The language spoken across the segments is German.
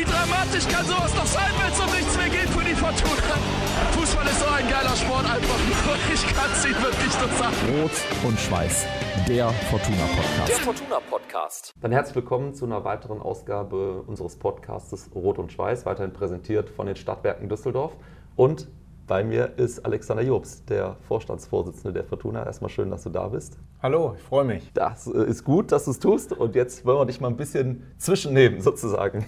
Wie dramatisch kann sowas noch sein, wenn es um nichts mehr geht für die Fortuna? Fußball ist so ein geiler Sport einfach nur. Ich kann es Ihnen wirklich nur sagen. Rot und Schweiß, der Fortuna Podcast. Der Fortuna Podcast. Dann herzlich willkommen zu einer weiteren Ausgabe unseres Podcastes Rot und Schweiß, weiterhin präsentiert von den Stadtwerken Düsseldorf. Und bei mir ist Alexander Jobst, der Vorstandsvorsitzende der Fortuna. Erstmal schön, dass du da bist. Hallo, ich freue mich. Das äh, ist gut, dass du es tust. Und jetzt wollen wir dich mal ein bisschen zwischennehmen, sozusagen.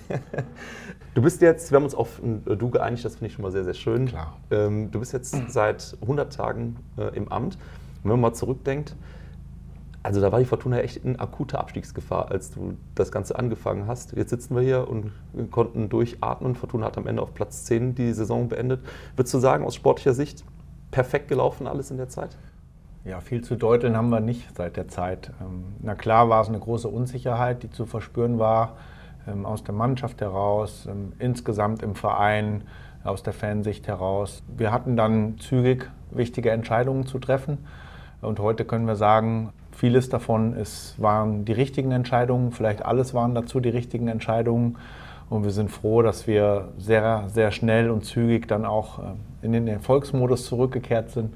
Du bist jetzt, wir haben uns auf ein Du geeinigt, das finde ich schon mal sehr, sehr schön. Klar. Ähm, Du bist jetzt seit 100 Tagen äh, im Amt. Und wenn man mal zurückdenkt, also da war die Fortuna echt in akuter Abstiegsgefahr, als du das Ganze angefangen hast. Jetzt sitzen wir hier und konnten durchatmen. Fortuna hat am Ende auf Platz 10 die Saison beendet. Würdest du sagen, aus sportlicher Sicht perfekt gelaufen alles in der Zeit? Ja, viel zu deuteln haben wir nicht seit der Zeit. Ähm, Na klar war es eine große Unsicherheit, die zu verspüren war, ähm, aus der Mannschaft heraus, ähm, insgesamt im Verein, aus der Fansicht heraus. Wir hatten dann zügig wichtige Entscheidungen zu treffen. Und heute können wir sagen, vieles davon ist, waren die richtigen Entscheidungen, vielleicht alles waren dazu die richtigen Entscheidungen. Und wir sind froh, dass wir sehr, sehr schnell und zügig dann auch äh, in den Erfolgsmodus zurückgekehrt sind.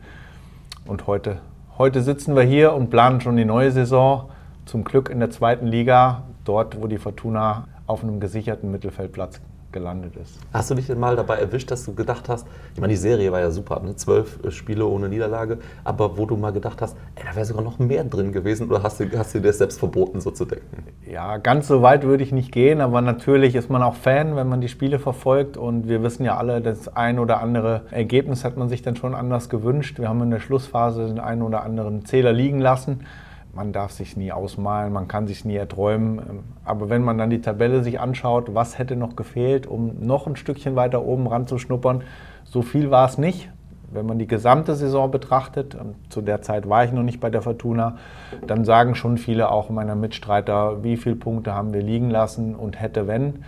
Und heute, heute sitzen wir hier und planen schon die neue Saison. Zum Glück in der zweiten Liga, dort, wo die Fortuna auf einem gesicherten Mittelfeldplatz gelandet ist. Hast du dich denn mal dabei erwischt, dass du gedacht hast, ich meine, die Serie war ja super, ne? zwölf äh, Spiele ohne Niederlage, aber wo du mal gedacht hast, ey, da wäre sogar noch mehr drin gewesen oder hast du, hast du dir das selbst verboten, so zu denken? Ja, ganz so weit würde ich nicht gehen, aber natürlich ist man auch Fan, wenn man die Spiele verfolgt und wir wissen ja alle, das ein oder andere Ergebnis hat man sich dann schon anders gewünscht. Wir haben in der Schlussphase den einen oder anderen Zähler liegen lassen. Man darf sich nie ausmalen, man kann sich nie erträumen. Aber wenn man dann die Tabelle sich anschaut, was hätte noch gefehlt, um noch ein Stückchen weiter oben ranzuschnuppern, so viel war es nicht. Wenn man die gesamte Saison betrachtet, und zu der Zeit war ich noch nicht bei der Fortuna, dann sagen schon viele auch meiner Mitstreiter, wie viele Punkte haben wir liegen lassen und hätte wenn.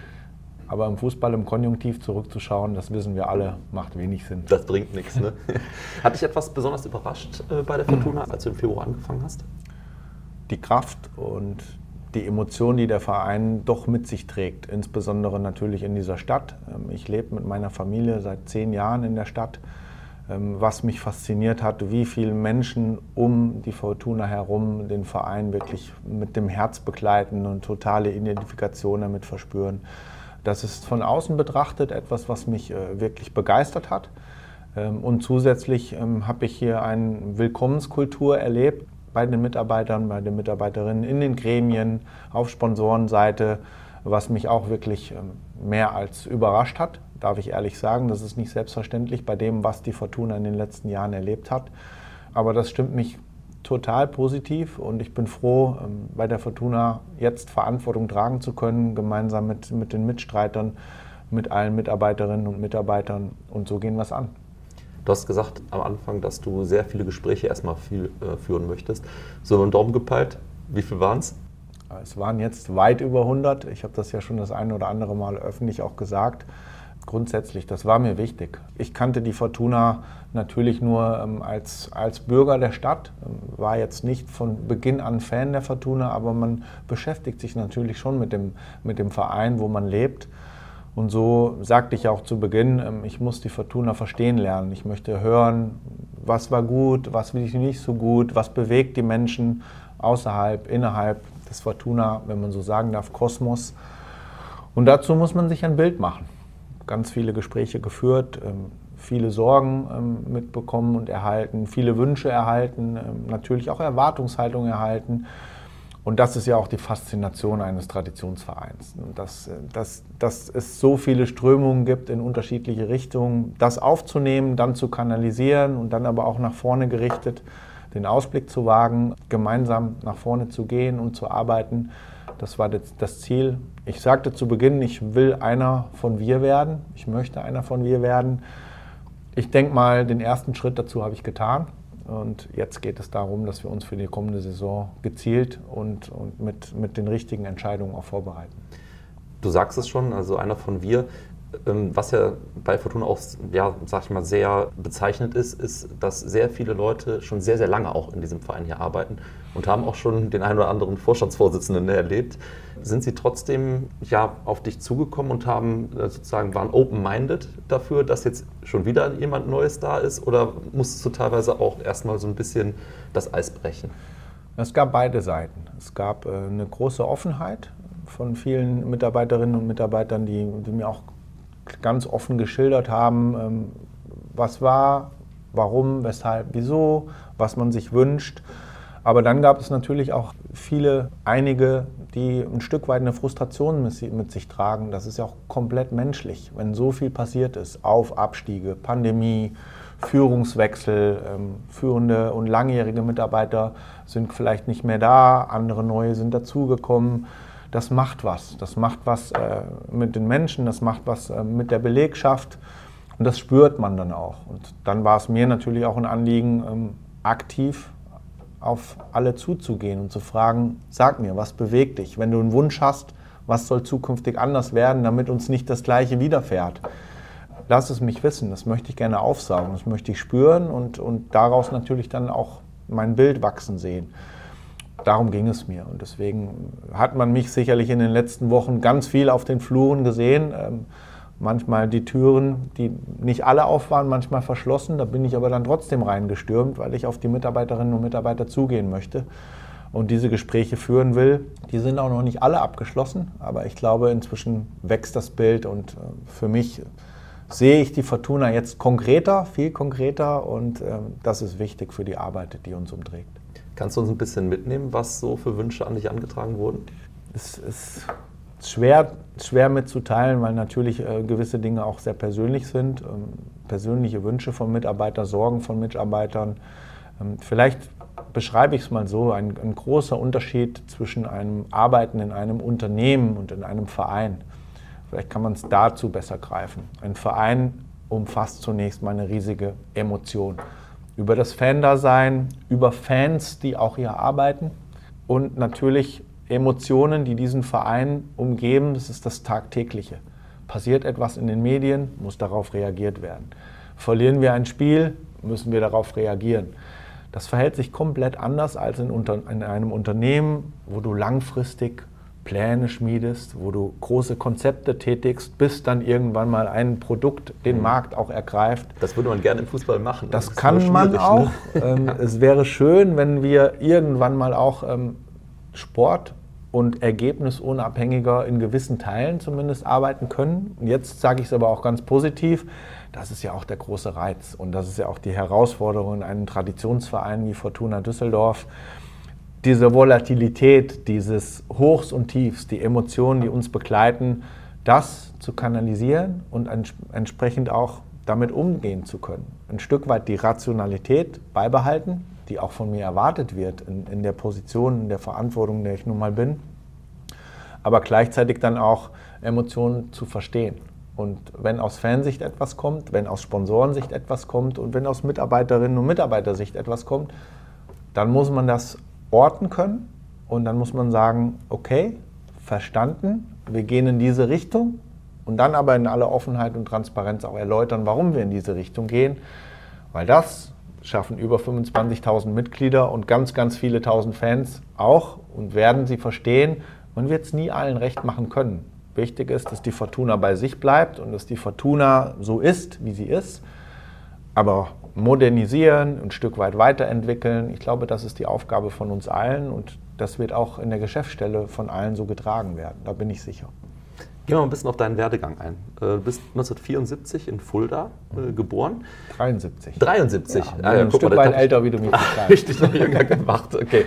Aber im Fußball im Konjunktiv zurückzuschauen, das wissen wir alle, macht wenig Sinn. Das bringt nichts, ne? Hat dich etwas besonders überrascht äh, bei der Fortuna, als du im Februar angefangen hast? Die Kraft und die Emotion, die der Verein doch mit sich trägt, insbesondere natürlich in dieser Stadt. Ähm, Ich lebe mit meiner Familie seit zehn Jahren in der Stadt. Ähm, Was mich fasziniert hat, wie viele Menschen um die Fortuna herum den Verein wirklich mit dem Herz begleiten und totale Identifikation damit verspüren. Das ist von außen betrachtet etwas, was mich äh, wirklich begeistert hat. Ähm, Und zusätzlich habe ich hier eine Willkommenskultur erlebt bei den Mitarbeitern, bei den Mitarbeiterinnen, in den Gremien, auf Sponsorenseite, was mich auch wirklich ähm, mehr als überrascht hat, darf ich ehrlich sagen. Das ist nicht selbstverständlich bei dem, was die Fortuna in den letzten Jahren erlebt hat. Aber das stimmt mich total positiv und ich bin froh, ähm, bei der Fortuna jetzt Verantwortung tragen zu können, gemeinsam mit, mit den Mitstreitern, mit allen Mitarbeiterinnen und Mitarbeitern. Und so gehen wir es an. Du hast gesagt am Anfang, dass du sehr viele Gespräche erstmal viel, äh, führen möchtest. So einen Daumen gepeilt, wie viel waren es? Es waren jetzt weit über 100. Ich habe das ja schon das eine oder andere Mal öffentlich auch gesagt. Grundsätzlich, das war mir wichtig. Ich kannte die Fortuna natürlich nur ähm, als, als Bürger der Stadt, ähm, war jetzt nicht von Beginn an Fan der Fortuna, aber man beschäftigt sich natürlich schon mit dem, mit dem Verein, wo man lebt. Und so sagte ich auch zu Beginn, ähm, ich muss die Fortuna verstehen lernen. Ich möchte hören, was war gut, was will ich nicht so gut, was bewegt die Menschen außerhalb, innerhalb des Fortuna, wenn man so sagen darf, Kosmos. Und dazu muss man sich ein Bild machen. Ganz viele Gespräche geführt, ähm, viele Sorgen ähm, mitbekommen und erhalten, viele Wünsche erhalten, natürlich auch Erwartungshaltungen erhalten. Und das ist ja auch die Faszination eines Traditionsvereins. Und Dass, äh, dass, dass es so viele Strömungen gibt in unterschiedliche Richtungen, das aufzunehmen, dann zu kanalisieren und dann aber auch nach vorne gerichtet den Ausblick zu wagen, gemeinsam nach vorne zu gehen und zu arbeiten. Das war das Ziel. Ich sagte zu Beginn, ich will einer von wir werden. Ich möchte einer von wir werden. Ich denke mal, den ersten Schritt dazu habe ich getan. Und jetzt geht es darum, dass wir uns für die kommende Saison gezielt und, und mit, mit den richtigen Entscheidungen auch vorbereiten. Du sagst es schon, also einer von wir. Ähm, was ja bei Fortuna auch, ja, sag ich mal, sehr bezeichnet ist, ist, dass sehr viele Leute schon sehr, sehr lange auch in diesem Verein hier arbeiten und haben auch schon den einen oder anderen Vorstandsvorsitzenden erlebt. Sind sie trotzdem ja auf dich zugekommen und haben äh, sozusagen waren open-minded dafür, dass jetzt schon wieder jemand Neues da ist? Oder musstest du teilweise auch erstmal so ein bisschen das Eis brechen? Es gab beide Seiten. Es gab äh, eine große Offenheit von vielen Mitarbeiterinnen und Mitarbeitern, die, die mir auch ganz offen geschildert haben, ähm, was war, warum, weshalb, wieso, was man sich wünscht. Aber dann gab es natürlich auch viele, einige, die ein Stück weit eine Frustration mit sich tragen. Das ist ja auch komplett menschlich, wenn so viel passiert ist. Auf, Abstiege, Pandemie, Führungswechsel, ähm, führende und langjährige Mitarbeiter sind vielleicht nicht mehr da, andere neue sind dazugekommen das macht was. Das macht was äh, mit den Menschen, das macht was äh, mit der Belegschaft und das spürt man dann auch. Und dann war es mir natürlich auch ein Anliegen, ähm, aktiv auf alle zuzugehen und zu fragen, sag mir, was bewegt dich? Wenn du einen Wunsch hast, was soll zukünftig anders werden, damit uns nicht das Gleiche widerfährt? Lass es mich wissen, das möchte ich gerne aufsaugen, das möchte ich spüren und, und daraus natürlich dann auch mein Bild wachsen sehen darum ging es mir. Und deswegen hat man mich sicherlich in den letzten Wochen ganz viel auf den Fluren gesehen. Ähm, manchmal die Türen, die nicht alle auf waren, manchmal verschlossen. Da bin ich aber dann trotzdem reingestürmt, weil ich auf die Mitarbeiterinnen und Mitarbeiter zugehen möchte und diese Gespräche führen will. Die sind auch noch nicht alle abgeschlossen, aber ich glaube, inzwischen wächst das Bild und äh, für mich sehe ich die Fortuna jetzt konkreter, viel konkreter und äh, das ist wichtig für die Arbeit, die uns umträgt. Kannst du uns ein bisschen mitnehmen, was so für Wünsche an dich angetragen wurden? Es ist schwer, schwer mitzuteilen, weil natürlich äh, gewisse Dinge auch sehr persönlich sind. Ähm, persönliche Wünsche von Mitarbeitern, Sorgen von Mitarbeitern. Ähm, vielleicht beschreibe ich es mal so, ein, ein, großer Unterschied zwischen einem Arbeiten in einem Unternehmen und in einem Verein. Vielleicht kann man es dazu besser greifen. Ein Verein umfasst zunächst mal eine riesige Emotion über das Fan-Dasein, über Fans, die auch hier arbeiten und natürlich Emotionen, die diesen Verein umgeben. Das ist das Tagtägliche. Passiert etwas in den Medien, muss darauf reagiert werden. Verlieren wir ein Spiel, müssen wir darauf reagieren. Das verhält sich komplett anders als in, in einem Unternehmen, wo du langfristig Pläne schmiedest, wo du große Konzepte tätigst, bis dann irgendwann mal ein Produkt den mhm. Markt auch ergreift. Das würde man gerne im Fußball machen. Das, das kann man ne? auch. Ne? es wäre schön, wenn wir irgendwann mal auch ähm, Sport und ergebnisunabhängiger in gewissen Teilen zumindest arbeiten können. Und jetzt sage ich es aber auch ganz positiv, das ist ja auch der große Reiz und das ist ja auch die Herausforderung in einem Traditionsverein wie Fortuna Düsseldorf diese Volatilität, dieses Hochs und Tiefs, die Emotionen, die uns begleiten, das zu kanalisieren und entsprechend auch damit umgehen zu können. Ein Stück weit die Rationalität beibehalten, die auch von mir erwartet wird in, in der Position, in der Verantwortung, in der ich nun mal bin, aber gleichzeitig dann auch Emotionen zu verstehen. Und wenn aus Fansicht etwas kommt, wenn aus Sponsorensicht etwas kommt und wenn aus Mitarbeiterinnen und Mitarbeitersicht etwas kommt, dann muss man das orten können und dann muss man sagen, okay, verstanden, wir gehen in diese Richtung und dann aber in aller Offenheit und Transparenz auch erläutern, warum wir in diese Richtung gehen, weil das schaffen über 25.000 Mitglieder und ganz, ganz viele tausend Fans auch und werden sie verstehen. Man wird es nie allen recht machen können. Wichtig ist, dass die Fortuna bei sich bleibt und dass die Fortuna so ist, wie sie ist. Aber modernisieren, ein Stück weit weiterentwickeln. Ich glaube, das ist die Aufgabe von uns allen und das wird auch in der Geschäftsstelle von allen so getragen werden. Da bin ich sicher. Gehen wir mal ein bisschen auf deinen Werdegang ein. Äh, du bist 1974 in Fulda äh, geboren. 73. 73. Ja, ah, ja, ein Stück weit älter, wie du mich ah, Richtig noch jünger gemacht. Okay.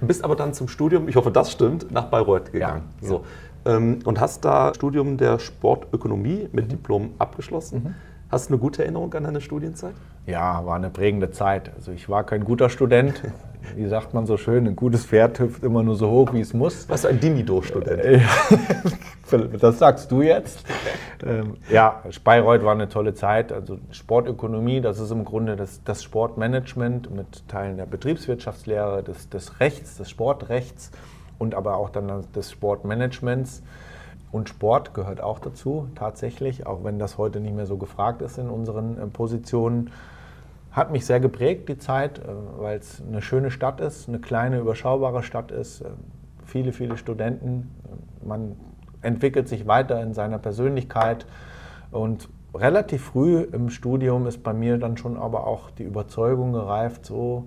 Du bist aber dann zum Studium, ich hoffe, das stimmt, nach Bayreuth gegangen. Ja, so. Ähm, und hast da Studium der Sportökonomie mit mhm. Diplom abgeschlossen. Mhm. Hast du eine gute Erinnerung an deine Studienzeit? Ja, war eine prägende Zeit. Also ich war kein guter Student. Wie sagt man so schön, ein gutes Pferd hüpft immer nur so hoch, wie es muss. Was ein Dimido-Student. das sagst du jetzt. Ähm, ja, Bayreuth war eine tolle Zeit. Also Sportökonomie, das ist im Grunde das, das Sportmanagement mit Teilen der Betriebswirtschaftslehre, des, des Rechts, des Sportrechts und aber auch dann des Sportmanagements Und Sport gehört auch dazu, tatsächlich, auch wenn das heute nicht mehr so gefragt ist in unseren äh, Positionen. Hat mich sehr geprägt, die Zeit, äh, weil es eine schöne Stadt ist, eine kleine, überschaubare Stadt ist, äh, viele, viele Studenten. Man entwickelt sich weiter in seiner Persönlichkeit und relativ früh im Studium ist bei mir dann schon aber auch die Überzeugung gereift, so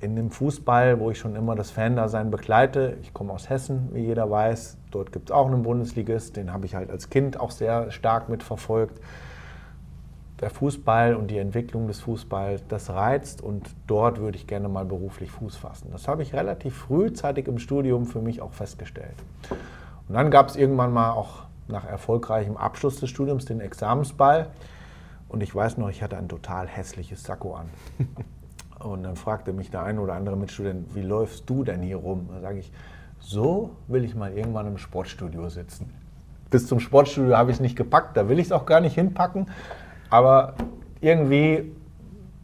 in dem Fußball, wo ich schon immer das Fan-Dasein begleite. Ich komme aus Hessen, wie jeder weiß. Dort gibt es auch einen Bundesligist, den habe ich halt als Kind auch sehr stark mitverfolgt. Der Fußball und die Entwicklung des Fußballs, das reizt und dort würde ich gerne mal beruflich Fuß fassen. Das habe ich relativ frühzeitig im Studium für mich auch festgestellt. Und dann gab es irgendwann mal auch nach erfolgreichem Abschluss des Studiums den Examensball. Und ich weiß noch, ich hatte ein total hässliches Sakko an. Und dann fragte mich der eine oder andere Mitstudent, wie läufst du denn hier rum? Da sage ich, so will ich mal irgendwann im Sportstudio sitzen. Bis zum Sportstudio habe ich es nicht gepackt, da will ich es auch gar nicht hinpacken. Aber irgendwie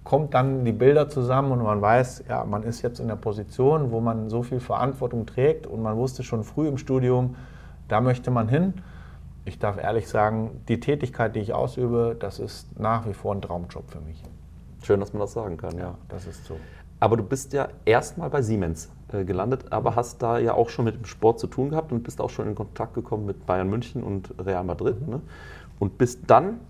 kommt dann die Bilder zusammen und man weiß, ja, man ist jetzt in der Position, wo man so viel Verantwortung trägt und man wusste schon früh im Studium, da möchte man hin. Ich darf ehrlich sagen, die Tätigkeit, die ich ausübe, das ist nach wie vor ein Traumjob für mich. Schön, dass man das sagen kann, ja. Das ist so. Aber du bist ja erstmal bei Siemens äh, gelandet, aber hast da ja auch schon mit dem Sport zu tun gehabt und bist auch schon in Kontakt gekommen mit Bayern München und Real Madrid. Mhm. Ne? Und bist dann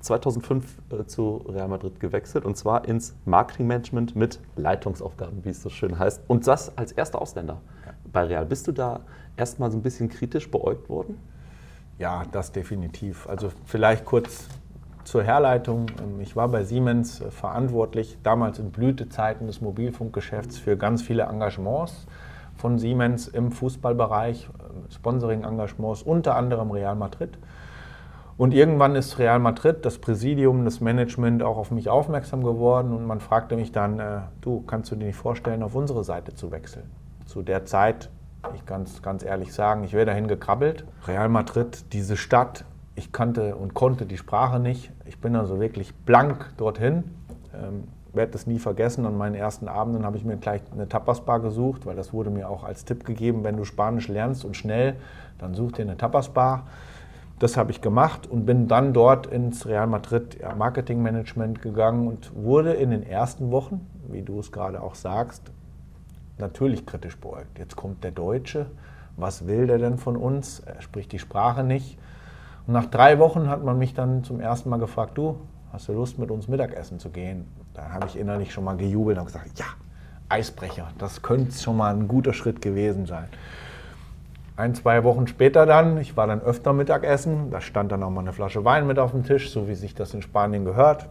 2005 äh, zu Real Madrid gewechselt und zwar ins Marketingmanagement mit Leitungsaufgaben, wie es so schön heißt. Und das als erster Ausländer ja. bei Real. Bist du da erstmal so ein bisschen kritisch beäugt worden? Ja, das definitiv. Also vielleicht kurz zur Herleitung. Ähm, ich war bei Siemens äh, verantwortlich, damals in Blütezeiten des Mobilfunkgeschäfts, für ganz viele Engagements von Siemens im Fußballbereich, äh, Sponsoring-Engagements, unter anderem Real Madrid. Und irgendwann ist Real Madrid, das Präsidium, das Management auch auf mich aufmerksam geworden und man fragte mich dann, äh, du, kannst du dir nicht vorstellen, auf unsere Seite zu wechseln? Zu der Zeit, ich kann es ganz ehrlich sagen, ich wäre dahin gekrabbelt. Real Madrid, diese Stadt, ich kannte und konnte die Sprache nicht. Ich bin also wirklich blank dorthin. Ähm, werde das nie vergessen. An meinen ersten Abenden habe ich mir gleich eine Tapasbar gesucht, weil das wurde mir auch als Tipp gegeben, wenn du Spanisch lernst und schnell, dann such dir eine Tapasbar. Das habe ich gemacht und bin dann dort ins Real Madrid Marketingmanagement gegangen und wurde in den ersten Wochen, wie du es gerade auch sagst, natürlich kritisch beäugt. Jetzt kommt der Deutsche, was will der denn von uns? Er spricht die Sprache nicht. Und nach drei Wochen hat man mich dann zum ersten Mal gefragt, du, hast du Lust mit uns Mittagessen zu gehen? Da habe ich innerlich schon mal gejubelt und gesagt, ja, Eisbrecher, das könnte schon mal ein guter Schritt gewesen sein. Ein, zwei Wochen später dann, ich war dann öfter Mittagessen, da stand dann auch mal eine Flasche Wein mit auf dem Tisch, so wie sich das in Spanien gehört.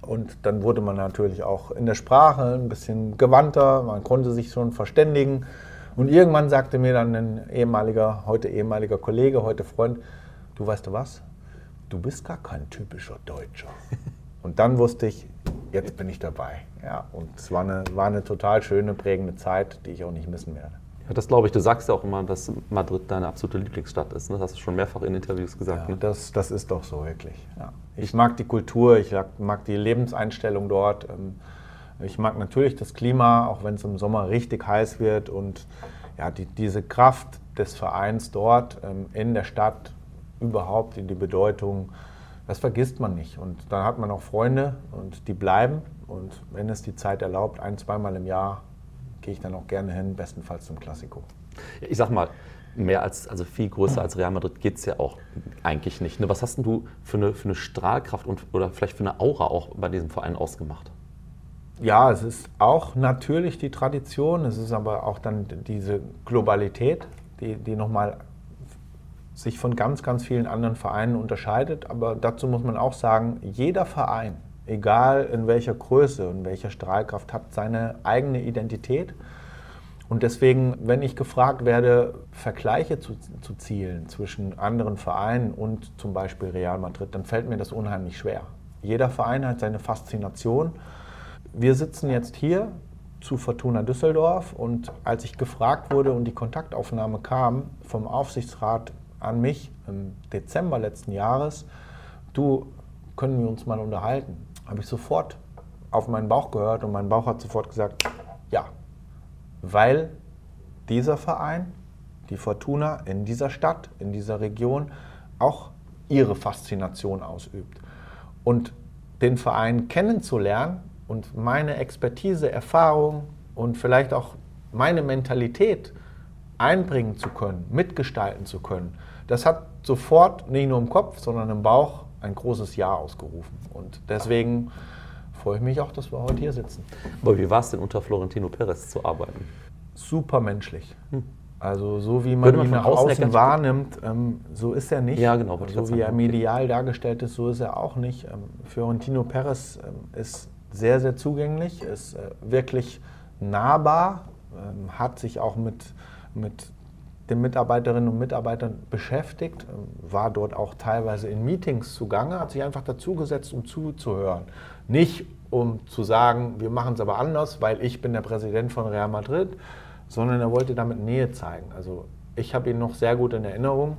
Und dann wurde man natürlich auch in der Sprache ein bisschen gewandter, man konnte sich schon verständigen. Und irgendwann sagte mir dann ein ehemaliger, heute ehemaliger Kollege, heute Freund, du weißt du was, du bist gar kein typischer Deutscher. Und dann wusste ich, jetzt bin ich dabei. Ja, und es war eine, war eine total schöne, prägende Zeit, die ich auch nicht missen werde. Ja, das glaube ich. Du sagst ja auch immer, dass Madrid deine absolute Lieblingsstadt ist. Ne? Das hast du schon mehrfach in Interviews gesagt. Ja, ne? das, das ist doch so, wirklich. Ja. Ich mag die Kultur, ich mag die Lebenseinstellung dort. Ähm, ich mag natürlich das Klima, auch wenn es im Sommer richtig heiß wird. Und ja, die, diese Kraft des Vereins dort ähm, in der Stadt überhaupt in die Bedeutung, das vergisst man nicht. Und dann hat man auch Freunde und die bleiben. Und wenn es die Zeit erlaubt, ein, zweimal im Jahr gehe ich dann auch gerne hin, bestenfalls zum Klassiko. Ich sag mal, mehr als, also viel größer als Real Madrid geht es ja auch eigentlich nicht. Ne? Was hast denn du für eine, für eine Strahlkraft und, oder vielleicht für eine Aura auch bei diesem Verein ausgemacht? Ja, es ist auch natürlich die Tradition, es ist aber auch dann diese Globalität, die, die nochmal sich von ganz, ganz vielen anderen Vereinen unterscheidet. Aber dazu muss man auch sagen, jeder Verein, egal in welcher Größe und welcher Strahlkraft, hat seine eigene Identität. Und deswegen, wenn ich gefragt werde, Vergleiche zu, zu zielen zwischen anderen Vereinen und zum Beispiel Real Madrid, dann fällt mir das unheimlich schwer. Jeder Verein hat seine Faszination. Wir sitzen jetzt hier zu Fortuna Düsseldorf und als ich gefragt wurde und die Kontaktaufnahme kam vom Aufsichtsrat an mich im Dezember letzten Jahres, du, können wir uns mal unterhalten? Habe ich sofort auf meinen Bauch gehört und mein Bauch hat sofort gesagt, ja, weil dieser Verein die Fortuna in dieser Stadt, in dieser Region auch ihre Faszination ausübt. Und den Verein kennenzulernen und meine Expertise, Erfahrung und vielleicht auch meine Mentalität einbringen zu können, mitgestalten zu können, das hat sofort nicht nur im Kopf, sondern im Bauch ein großes Ja ausgerufen. Und deswegen freue ich mich auch, dass wir heute hier sitzen. Aber wie war es denn unter Florentino Perez zu arbeiten? Super menschlich. Hm. Also so wie man, man ihn nach außen wahrnimmt, ähm, so ist er nicht. Ja, genau. So wie er medial dargestellt ist, so ist er auch nicht. Ähm, Fiorentino Perez ähm, ist sehr, sehr zugänglich, ist äh, wirklich nahbar, ähm, hat sich auch mit, mit den Mitarbeiterinnen und Mitarbeitern beschäftigt, war dort auch teilweise in Meetings zugange, hat sich einfach dazugesetzt, um zuzuhören. Nicht um zu sagen, wir machen es aber anders, weil ich bin der Präsident von Real Madrid, sondern er wollte damit Nähe zeigen. Also ich habe ihn noch sehr gut in Erinnerung.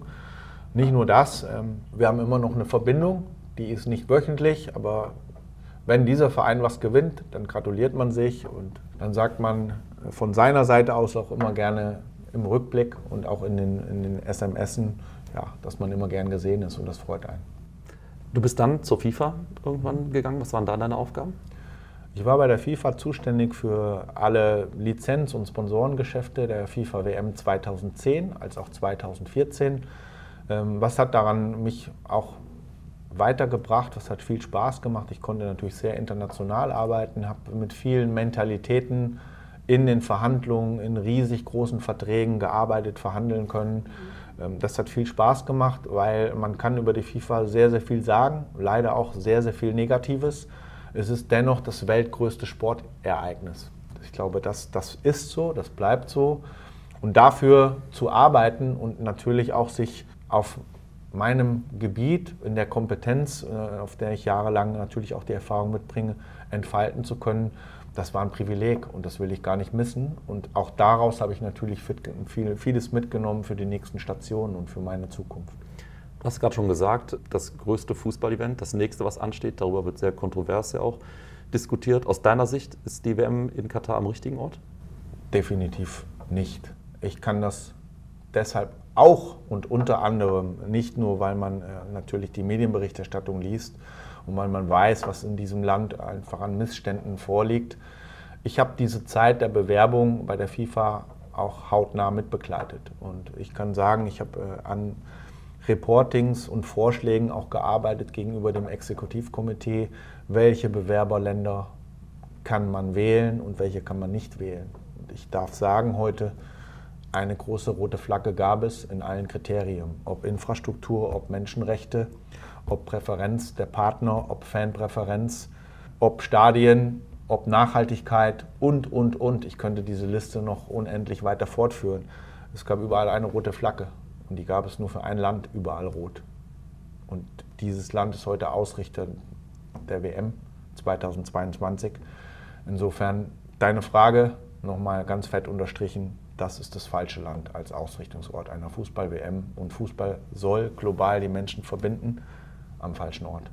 Nicht nur das, ähm, wir haben immer noch eine Verbindung, die ist nicht wöchentlich, aber wenn dieser Verein was gewinnt, dann gratuliert man sich und dann sagt man von seiner Seite aus auch immer gerne im Rückblick und auch in den, in den SMSen, ja, dass man immer gern gesehen ist und das freut einen. Du bist dann zur FIFA irgendwann gegangen. Was waren da deine Aufgaben? Ich war bei der FIFA zuständig für alle Lizenz- und Sponsorengeschäfte der FIFA WM 2010 als auch 2014. Ähm, was hat daran mich auch weitergebracht? Was hat viel Spaß gemacht? Ich konnte natürlich sehr international arbeiten, habe mit vielen Mentalitäten in den Verhandlungen, in riesig großen Verträgen gearbeitet, verhandeln können. Ähm, das hat viel Spaß gemacht, weil man kann über die FIFA sehr, sehr viel sagen, leider auch sehr, sehr viel Negatives es ist dennoch das weltgrößte Sportereignis. Ich glaube, das, das ist so, das bleibt so. Und dafür zu arbeiten und natürlich auch sich auf meinem Gebiet, in der Kompetenz, äh, auf der ich jahrelang natürlich auch die Erfahrung mitbringe, entfalten zu können, das war ein Privileg und das will ich gar nicht missen. Und auch daraus habe ich natürlich vieles mitgenommen für die nächsten Stationen und für meine Zukunft. Du hast gerade schon gesagt, das größte Fußballevent, das nächste, was ansteht, darüber wird sehr kontrovers ja auch diskutiert. Aus deiner Sicht ist die WM in Katar am richtigen Ort? Definitiv nicht. Ich kann das deshalb auch und unter anderem nicht nur, weil man äh, natürlich die Medienberichterstattung liest und weil man weiß, was in diesem Land einfach an Missständen vorliegt. Ich habe diese Zeit der Bewerbung bei der FIFA auch hautnah mitbegleitet. Und ich kann sagen, ich habe äh, an Reportings und Vorschlägen auch gearbeitet gegenüber dem Exekutivkomitee, welche Bewerberländer kann man wählen und welche kann man nicht wählen. Und ich darf sagen, heute eine große rote Flagge gab es in allen Kriterien, ob Infrastruktur, ob Menschenrechte, ob Präferenz der Partner, ob Fanpräferenz, ob Stadien, ob Nachhaltigkeit und, und, und. Ich könnte diese Liste noch unendlich weiter fortführen. Es gab überall eine rote Flagge. Und die gab es nur für ein Land, überall rot. Und dieses Land ist heute Ausrichter der WM 2022. Insofern deine Frage nochmal ganz fett unterstrichen, das ist das falsche Land als Ausrichtungsort einer Fußball-WM. Und Fußball soll global die Menschen verbinden am falschen Ort.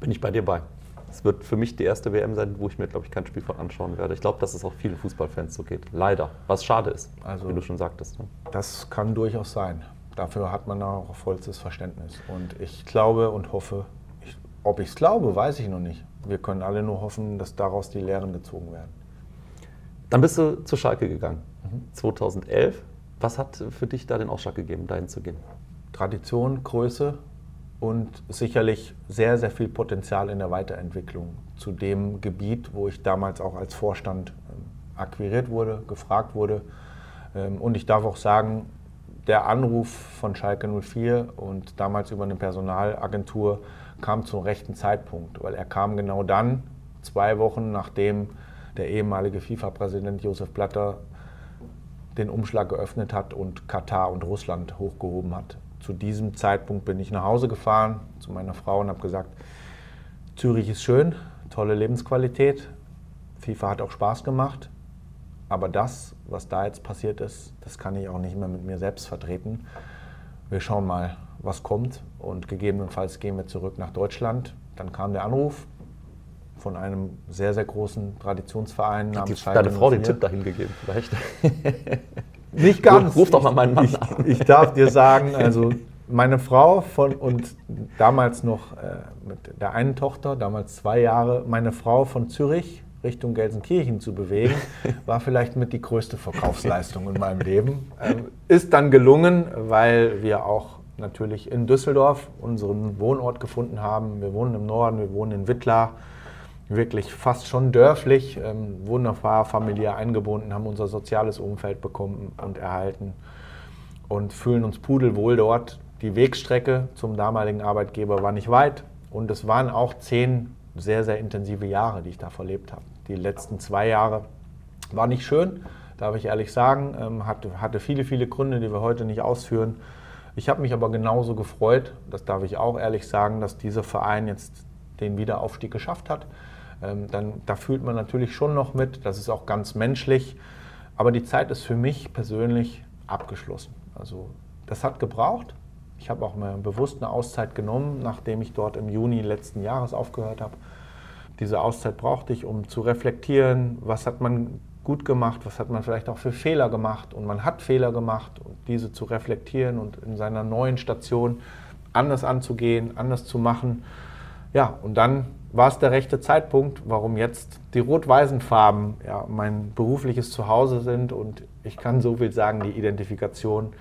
Bin ich bei dir bei. Es wird für mich die erste WM sein, wo ich mir, glaube ich, kein Spiel von anschauen werde. Ich glaube, dass es auch vielen Fußballfans so geht. Leider. Was schade ist, also, wie du schon sagtest. Ne? Das kann durchaus sein. Dafür hat man auch vollstes Verständnis. Und ich glaube und hoffe, ich, ob ich es glaube, weiß ich noch nicht. Wir können alle nur hoffen, dass daraus die Lehren gezogen werden. Dann bist du zu Schalke gegangen. Mhm. 2011. Was hat für dich da den Ausschlag gegeben, dahin zu gehen? Tradition, Größe, und sicherlich sehr, sehr viel Potenzial in der Weiterentwicklung zu dem Gebiet, wo ich damals auch als Vorstand ähm, akquiriert wurde, gefragt wurde. Ähm, und ich darf auch sagen, der Anruf von Schalke 04 und damals über eine Personalagentur kam zum rechten Zeitpunkt, weil er kam genau dann, zwei Wochen nachdem der ehemalige FIFA-Präsident Josef Blatter den Umschlag geöffnet hat und Katar und Russland hochgehoben hat zu diesem Zeitpunkt bin ich nach Hause gefahren zu meiner Frau und habe gesagt, Zürich ist schön, tolle Lebensqualität, FIFA hat auch Spaß gemacht, aber das, was da jetzt passiert ist, das kann ich auch nicht mehr mit mir selbst vertreten. Wir schauen mal, was kommt und gegebenenfalls gehen wir zurück nach Deutschland. Dann kam der Anruf von einem sehr, sehr großen Traditionsverein namens Hat Deine Frau den Tipp dahin gegeben, vielleicht? Nicht ganz. Ruf doch mal meinen Mann ich, an. Ich darf dir sagen, also meine Frau von und damals noch äh, mit der einen Tochter, damals zwei Jahre, meine Frau von Zürich Richtung Gelsenkirchen zu bewegen, war vielleicht mit die größte Verkaufsleistung in meinem Leben. Ähm, ist dann gelungen, weil wir auch natürlich in Düsseldorf unseren Wohnort gefunden haben. Wir wohnen im Norden, wir wohnen in Wittlar, wirklich fast schon dörflich, ähm, wunderbar familiär eingebunden, haben unser soziales Umfeld bekommen und erhalten und fühlen uns pudelwohl dort. Die Wegstrecke zum damaligen Arbeitgeber war nicht weit und es waren auch zehn sehr, sehr intensive Jahre, die ich da verlebt habe. Die letzten zwei Jahre war nicht schön, darf ich ehrlich sagen, ähm, hatte, hatte viele, viele Gründe, die wir heute nicht ausführen. Ich habe mich aber genauso gefreut, das darf ich auch ehrlich sagen, dass dieser Verein jetzt den Wiederaufstieg geschafft hat. Ähm, dann, da fühlt man natürlich schon noch mit, das ist auch ganz menschlich. Aber die Zeit ist für mich persönlich abgeschlossen. Also das hat gebraucht. Ich habe auch mal bewusst eine Auszeit genommen, nachdem ich dort im Juni letzten Jahres aufgehört habe. Diese Auszeit brauchte ich, um zu reflektieren, was hat man gut gemacht, was hat man vielleicht auch für Fehler gemacht und man hat Fehler gemacht und diese zu reflektieren und in seiner neuen Station anders anzugehen, anders zu machen. Ja, und dann war es der rechte Zeitpunkt, warum jetzt die rot-weißen Farben ja, mein berufliches Zuhause sind und ich kann so viel sagen, die Identifikation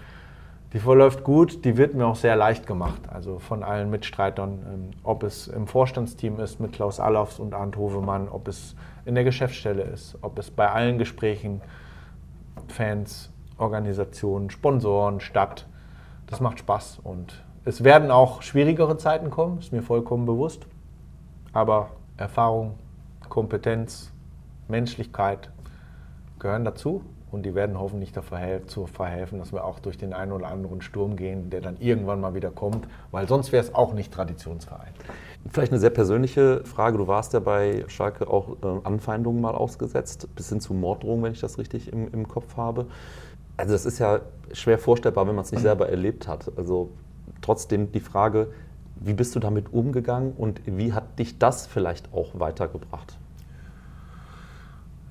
die verläuft gut, die wird mir auch sehr leicht gemacht, also von allen Mitstreitern, ähm, ob es im Vorstandsteam ist mit Klaus Allofs und Arndt Hovemann, ob es in der Geschäftsstelle ist, ob es bei allen Gesprächen Fans, Organisationen, Sponsoren, Stadt, das macht Spaß und es werden auch schwierigere Zeiten kommen, ist mir vollkommen bewusst, aber Erfahrung, Kompetenz, Menschlichkeit gehören dazu und die werden hoffentlich dazu verhelfen, dass wir auch durch den einen oder anderen Sturm gehen, der dann irgendwann mal wieder kommt, weil sonst wäre es auch nicht Traditionsverein. Vielleicht eine sehr persönliche Frage. Du warst ja bei Schalke auch äh, Anfeindungen mal ausgesetzt, bis hin zu Morddrohungen, wenn ich das richtig im, im Kopf habe. Also das ist ja schwer vorstellbar, wenn man es nicht selber erlebt hat. Also trotzdem die Frage, wie bist du damit umgegangen und wie hat dich das vielleicht auch weitergebracht?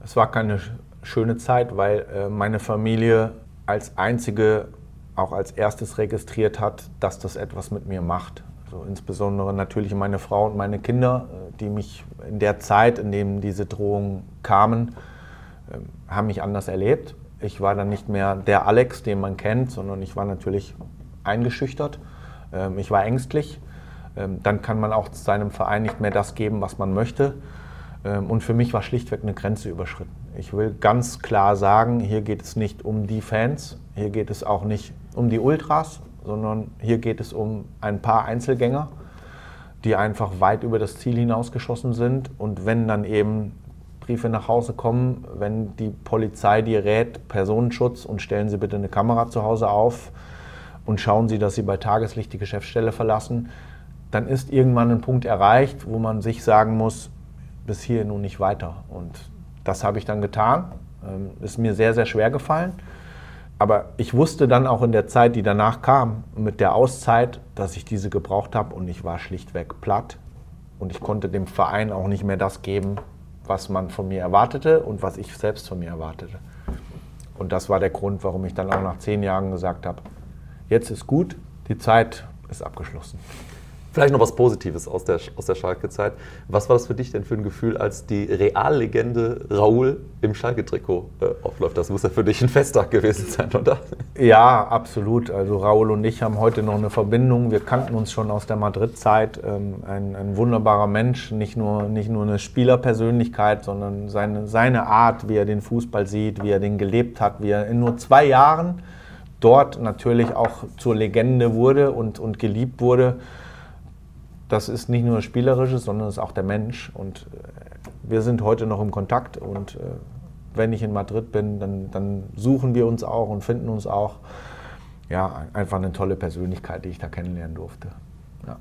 Es war keine schöne Zeit, weil äh, meine Familie als einzige auch als erstes registriert hat, dass das etwas mit mir macht. Also insbesondere natürlich meine Frau und meine Kinder, äh, die mich in der Zeit, in dem diese Drohungen kamen, äh, haben mich anders erlebt. Ich war dann nicht mehr der Alex, den man kennt, sondern ich war natürlich eingeschüchtert. Ähm, ich war ängstlich. Ähm, dann kann man auch seinem Verein nicht mehr das geben, was man möchte. Ähm, und für mich war schlichtweg eine Grenze überschritten. Ich will ganz klar sagen, hier geht es nicht um die Fans, hier geht es auch nicht um die Ultras, sondern hier geht es um ein paar Einzelgänger, die einfach weit über das Ziel hinausgeschossen sind. Und wenn dann eben Briefe nach Hause kommen, wenn die Polizei dir rät, Personenschutz und stellen Sie bitte eine Kamera zu Hause auf und schauen Sie, dass Sie bei Tageslicht die Geschäftsstelle verlassen, dann ist irgendwann ein Punkt erreicht, wo man sich sagen muss, bis hier nun nicht weiter. Und das habe ich dann getan. Ähm, ist mir sehr, sehr schwer gefallen. Aber ich wusste dann auch in der Zeit, die danach kam, mit der Auszeit, dass ich diese gebraucht habe und ich war schlichtweg platt. Und ich konnte dem Verein auch nicht mehr das geben, was man von mir erwartete und was ich selbst von mir erwartete. Und das war der Grund, warum ich dann auch nach zehn Jahren gesagt habe, jetzt ist gut, die Zeit ist abgeschlossen. Vielleicht noch was Positives aus der, aus der Schalke-Zeit. Was war das für dich denn für ein Gefühl, als die Reallegende Raoul im Schalke-Trikot äh, aufläuft? Das muss ja für dich ein Festtag gewesen sein, oder? Ja, absolut. Also Raoul und ich haben heute noch eine Verbindung. Wir kannten uns schon aus der Madrid-Zeit. Ähm, ein, ein, wunderbarer Mensch, nicht nur, nicht nur eine Spielerpersönlichkeit, sondern seine, seine Art, wie er den Fußball sieht, wie er den gelebt hat, wie er in nur zwei Jahren dort natürlich auch zur Legende wurde und, und geliebt wurde das ist nicht nur das Spielerische, sondern es ist auch der Mensch. Und äh, wir sind heute noch im Kontakt und äh, wenn ich in Madrid bin, dann, dann, suchen wir uns auch und finden uns auch. Ja, einfach eine tolle Persönlichkeit, die ich da kennenlernen durfte. Ja.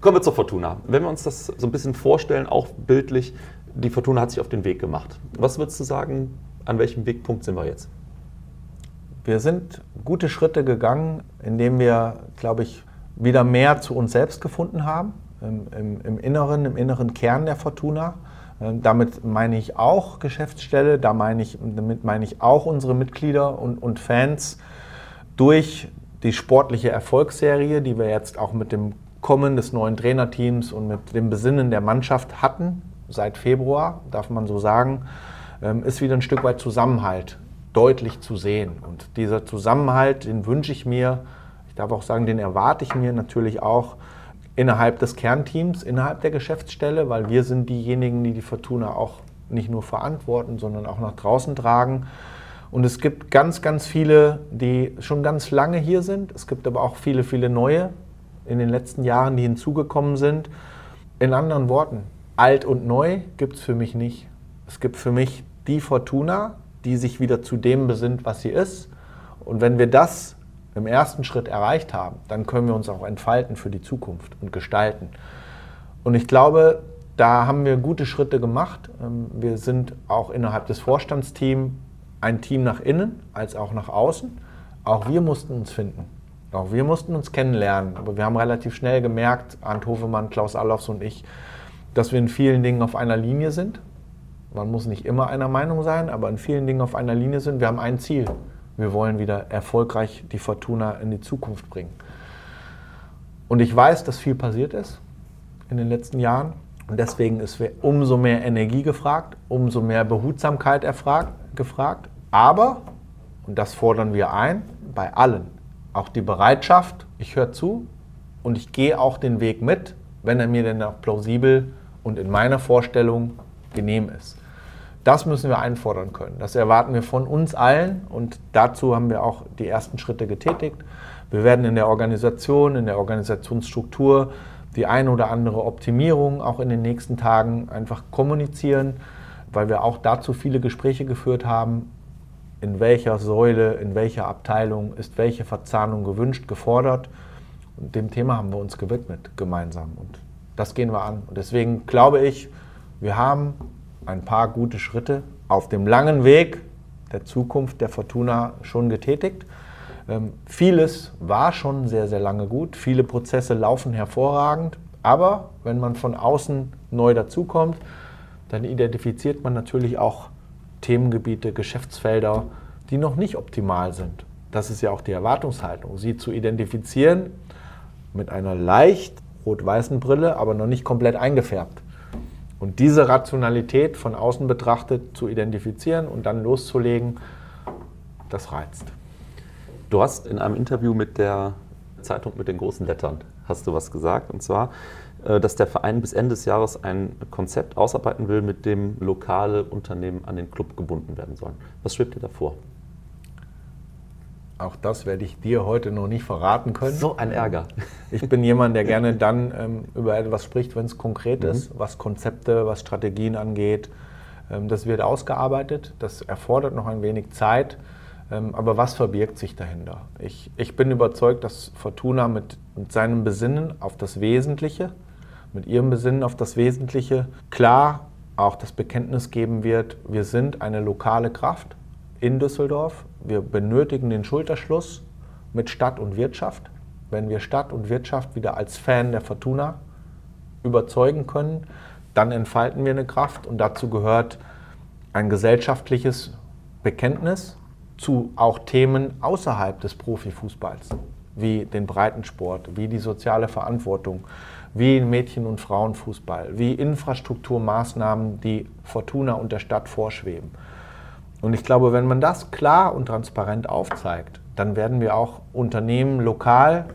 Kommen wir zur Fortuna. Wenn wir uns das so ein bisschen vorstellen, auch bildlich, die Fortuna hat sich auf den Weg gemacht. Was würdest du sagen, an welchem Wegpunkt sind wir jetzt? Wir sind gute Schritte gegangen, indem wir, glaube ich, wieder mehr zu uns selbst gefunden haben, im, im, im Inneren, im inneren Kern der Fortuna. Ähm, damit meine ich auch Geschäftsstelle, da meine ich, damit meine ich auch unsere Mitglieder und, und Fans durch die sportliche Erfolgsserie, die wir jetzt auch mit dem Kommen des neuen Trainerteams und mit dem Besinnen der Mannschaft hatten, seit Februar, darf man so sagen, ähm, ist wieder ein Stück weit Zusammenhalt deutlich zu sehen. Und dieser Zusammenhalt, den wünsche ich mir, darf auch sagen, den erwarte ich mir natürlich auch innerhalb des Kernteams, innerhalb der Geschäftsstelle, weil wir sind diejenigen, die die Fortuna auch nicht nur verantworten, sondern auch nach draußen tragen. Und es gibt ganz, ganz viele, die schon ganz lange hier sind. Es gibt aber auch viele, viele neue in den letzten Jahren, die hinzugekommen sind. In anderen Worten, alt und neu gibt es für mich nicht. Es gibt für mich die Fortuna, die sich wieder zu dem besinnt, was sie ist. Und wenn wir das im ersten Schritt erreicht haben, dann können wir uns auch entfalten für die Zukunft und gestalten. Und ich glaube, da haben wir gute Schritte gemacht. Ähm, wir sind auch innerhalb des Vorstandsteams ein Team nach innen als auch nach außen. Auch wir mussten uns finden. Auch wir mussten uns kennenlernen. Aber wir haben relativ schnell gemerkt, Arndt Hofemann, Klaus Allofs und ich, dass wir in vielen Dingen auf einer Linie sind. Man muss nicht immer einer Meinung sein, aber in vielen Dingen auf einer Linie sind. Wir haben ein Ziel. Wir wollen wieder erfolgreich die Fortuna in die Zukunft bringen. Und ich weiß, dass viel passiert ist in den letzten Jahren. Und deswegen ist umso mehr Energie gefragt, umso mehr Behutsamkeit erfragt, gefragt. Aber, und das fordern wir ein, bei allen, auch die Bereitschaft, ich höre zu und ich gehe auch den Weg mit, wenn er mir denn auch plausibel und in meiner Vorstellung genehm ist. Das müssen wir einfordern können. Das erwarten wir von uns allen und dazu haben wir auch die ersten Schritte getätigt. Wir werden in der Organisation, in der Organisationsstruktur die eine oder andere Optimierung auch in den nächsten Tagen einfach kommunizieren, weil wir auch dazu viele Gespräche geführt haben, in welcher Säule, in welcher Abteilung ist welche Verzahnung gewünscht, gefordert. Und dem Thema haben wir uns gewidmet gemeinsam und das gehen wir an. Und deswegen glaube ich, wir haben ein paar gute Schritte auf dem langen Weg der Zukunft der Fortuna schon getätigt. Ähm, vieles war schon sehr, sehr lange gut. Viele Prozesse laufen hervorragend. Aber wenn man von außen neu dazukommt, dann identifiziert man natürlich auch Themengebiete, Geschäftsfelder, die noch nicht optimal sind. Das ist ja auch die Erwartungshaltung, sie zu identifizieren mit einer leicht rot-weißen Brille, aber noch nicht komplett eingefärbt. Und diese Rationalität von außen betrachtet zu identifizieren und dann loszulegen, das reizt. Du hast in einem Interview mit der Zeitung mit den großen Lettern hast du was gesagt und zwar, äh, dass der Verein bis Ende des Jahres ein Konzept ausarbeiten will, mit dem lokale Unternehmen an den Club gebunden werden sollen. Was schwebt dir davor? Auch das werde ich dir heute noch nicht verraten können. So ein Ärger. Ich bin jemand, der gerne dann ähm, über etwas spricht, wenn es konkret mhm. ist, was Konzepte, was Strategien angeht. Ähm, das wird ausgearbeitet, das erfordert noch ein wenig Zeit. Ähm, aber was verbirgt sich dahinter? Ich, ich bin überzeugt, dass Fortuna mit, mit seinem Besinnen auf das Wesentliche, mit ihrem Besinnen auf das Wesentliche klar auch das Bekenntnis geben wird, wir sind eine lokale Kraft in Düsseldorf. Wir benötigen den Schulterschluss mit Stadt und Wirtschaft. Wenn wir Stadt und Wirtschaft wieder als Fan der Fortuna überzeugen können, dann entfalten wir eine Kraft und dazu gehört ein gesellschaftliches Bekenntnis zu auch Themen außerhalb des Profifußballs, wie den Breitensport, wie die soziale Verantwortung, wie Mädchen- und Frauenfußball, wie Infrastrukturmaßnahmen, die Fortuna und der Stadt vorschweben. Und ich glaube, wenn man das klar und transparent aufzeigt, dann werden wir auch Unternehmen lokal,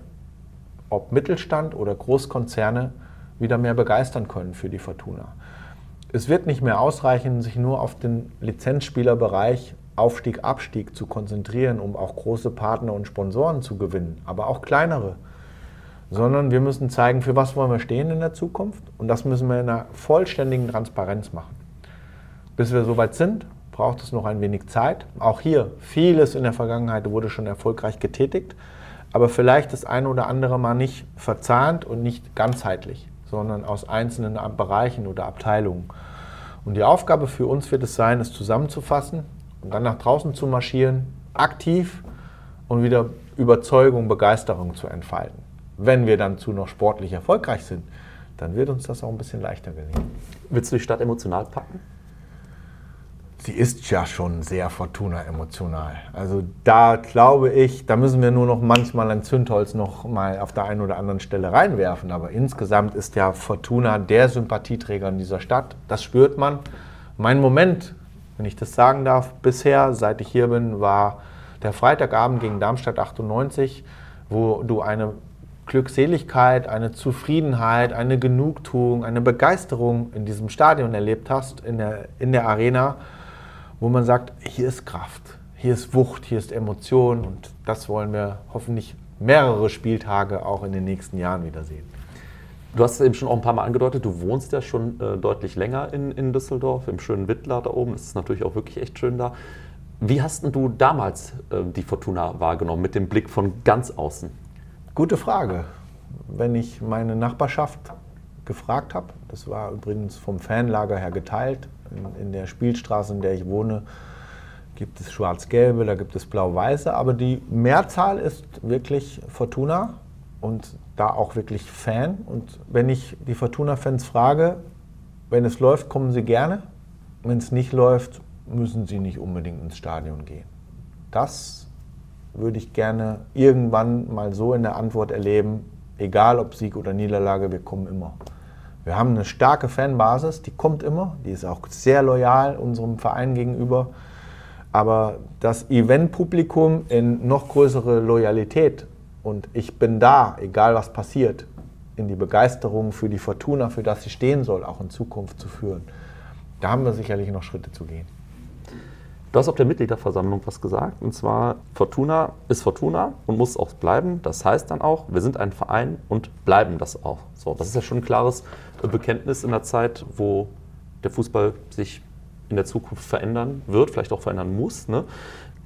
ob Mittelstand oder Großkonzerne, wieder mehr begeistern können für die Fortuna. Es wird nicht mehr ausreichen, sich nur auf den Lizenzspielerbereich Aufstieg, Abstieg zu konzentrieren, um auch große Partner und Sponsoren zu gewinnen, aber auch kleinere. Sondern wir müssen zeigen, für was wollen wir stehen in der Zukunft. Und das müssen wir in einer vollständigen Transparenz machen. Bis wir soweit sind, braucht es noch ein wenig Zeit. Auch hier, vieles in der Vergangenheit wurde schon erfolgreich getätigt, aber vielleicht das eine oder andere mal nicht verzahnt und nicht ganzheitlich, sondern aus einzelnen Bereichen oder Abteilungen. Und die Aufgabe für uns wird es sein, es zusammenzufassen und dann nach draußen zu marschieren, aktiv und wieder Überzeugung, Begeisterung zu entfalten. Wenn wir dann zu noch sportlich erfolgreich sind, dann wird uns das auch ein bisschen leichter gelingen. Willst du die Stadt emotional packen? Sie ist ja schon sehr Fortuna-emotional. Also da glaube ich, da müssen wir nur noch manchmal ein Zündholz noch mal auf der einen oder anderen Stelle reinwerfen. Aber insgesamt ist ja Fortuna der Sympathieträger in dieser Stadt. Das spürt man. Mein Moment, wenn ich das sagen darf, bisher, seit ich hier bin, war der Freitagabend gegen Darmstadt 98, wo du eine Glückseligkeit, eine Zufriedenheit, eine Genugtuung, eine Begeisterung in diesem Stadion erlebt hast, in der, in der Arena, wo man sagt, hier ist Kraft, hier ist Wucht, hier ist Emotion und das wollen wir hoffentlich mehrere Spieltage auch in den nächsten Jahren wiedersehen. Du hast es eben schon auch ein paar Mal angedeutet, du wohnst ja schon äh, deutlich länger in, in Düsseldorf, im schönen Wittler da oben. Es ist natürlich auch wirklich echt schön da. Wie hast du damals äh, die Fortuna wahrgenommen, mit dem Blick von ganz außen? Gute Frage. Wenn ich meine Nachbarschaft gefragt habe, das war übrigens vom Fanlager her geteilt, in, in der Spielstraße, in der ich wohne, gibt es Schwarz-Gelbe, da gibt es Blau-Weiße, aber die Mehrzahl ist wirklich Fortuna und da auch wirklich Fan. Und wenn ich die Fortuna-Fans frage, wenn es läuft, kommen sie gerne. Wenn es nicht läuft, müssen sie nicht unbedingt ins Stadion gehen. Das würde ich gerne irgendwann mal so in der Antwort erleben, egal ob Sieg oder Niederlage, wir kommen immer. Wir haben eine starke Fanbasis, die kommt immer, die ist auch sehr loyal unserem Verein gegenüber. Aber das Eventpublikum in noch größere Loyalität und ich bin da, egal was passiert, in die Begeisterung für die Fortuna, für das sie stehen soll, auch in Zukunft zu führen, da haben wir sicherlich noch Schritte zu gehen. Du hast auf der Mitgliederversammlung was gesagt, und zwar Fortuna ist Fortuna und muss auch bleiben. Das heißt dann auch, wir sind ein Verein und bleiben das auch. So, das ist ja schon ein klares Bekenntnis in der Zeit, wo der Fußball sich in der Zukunft verändern wird, vielleicht auch verändern muss. Ne?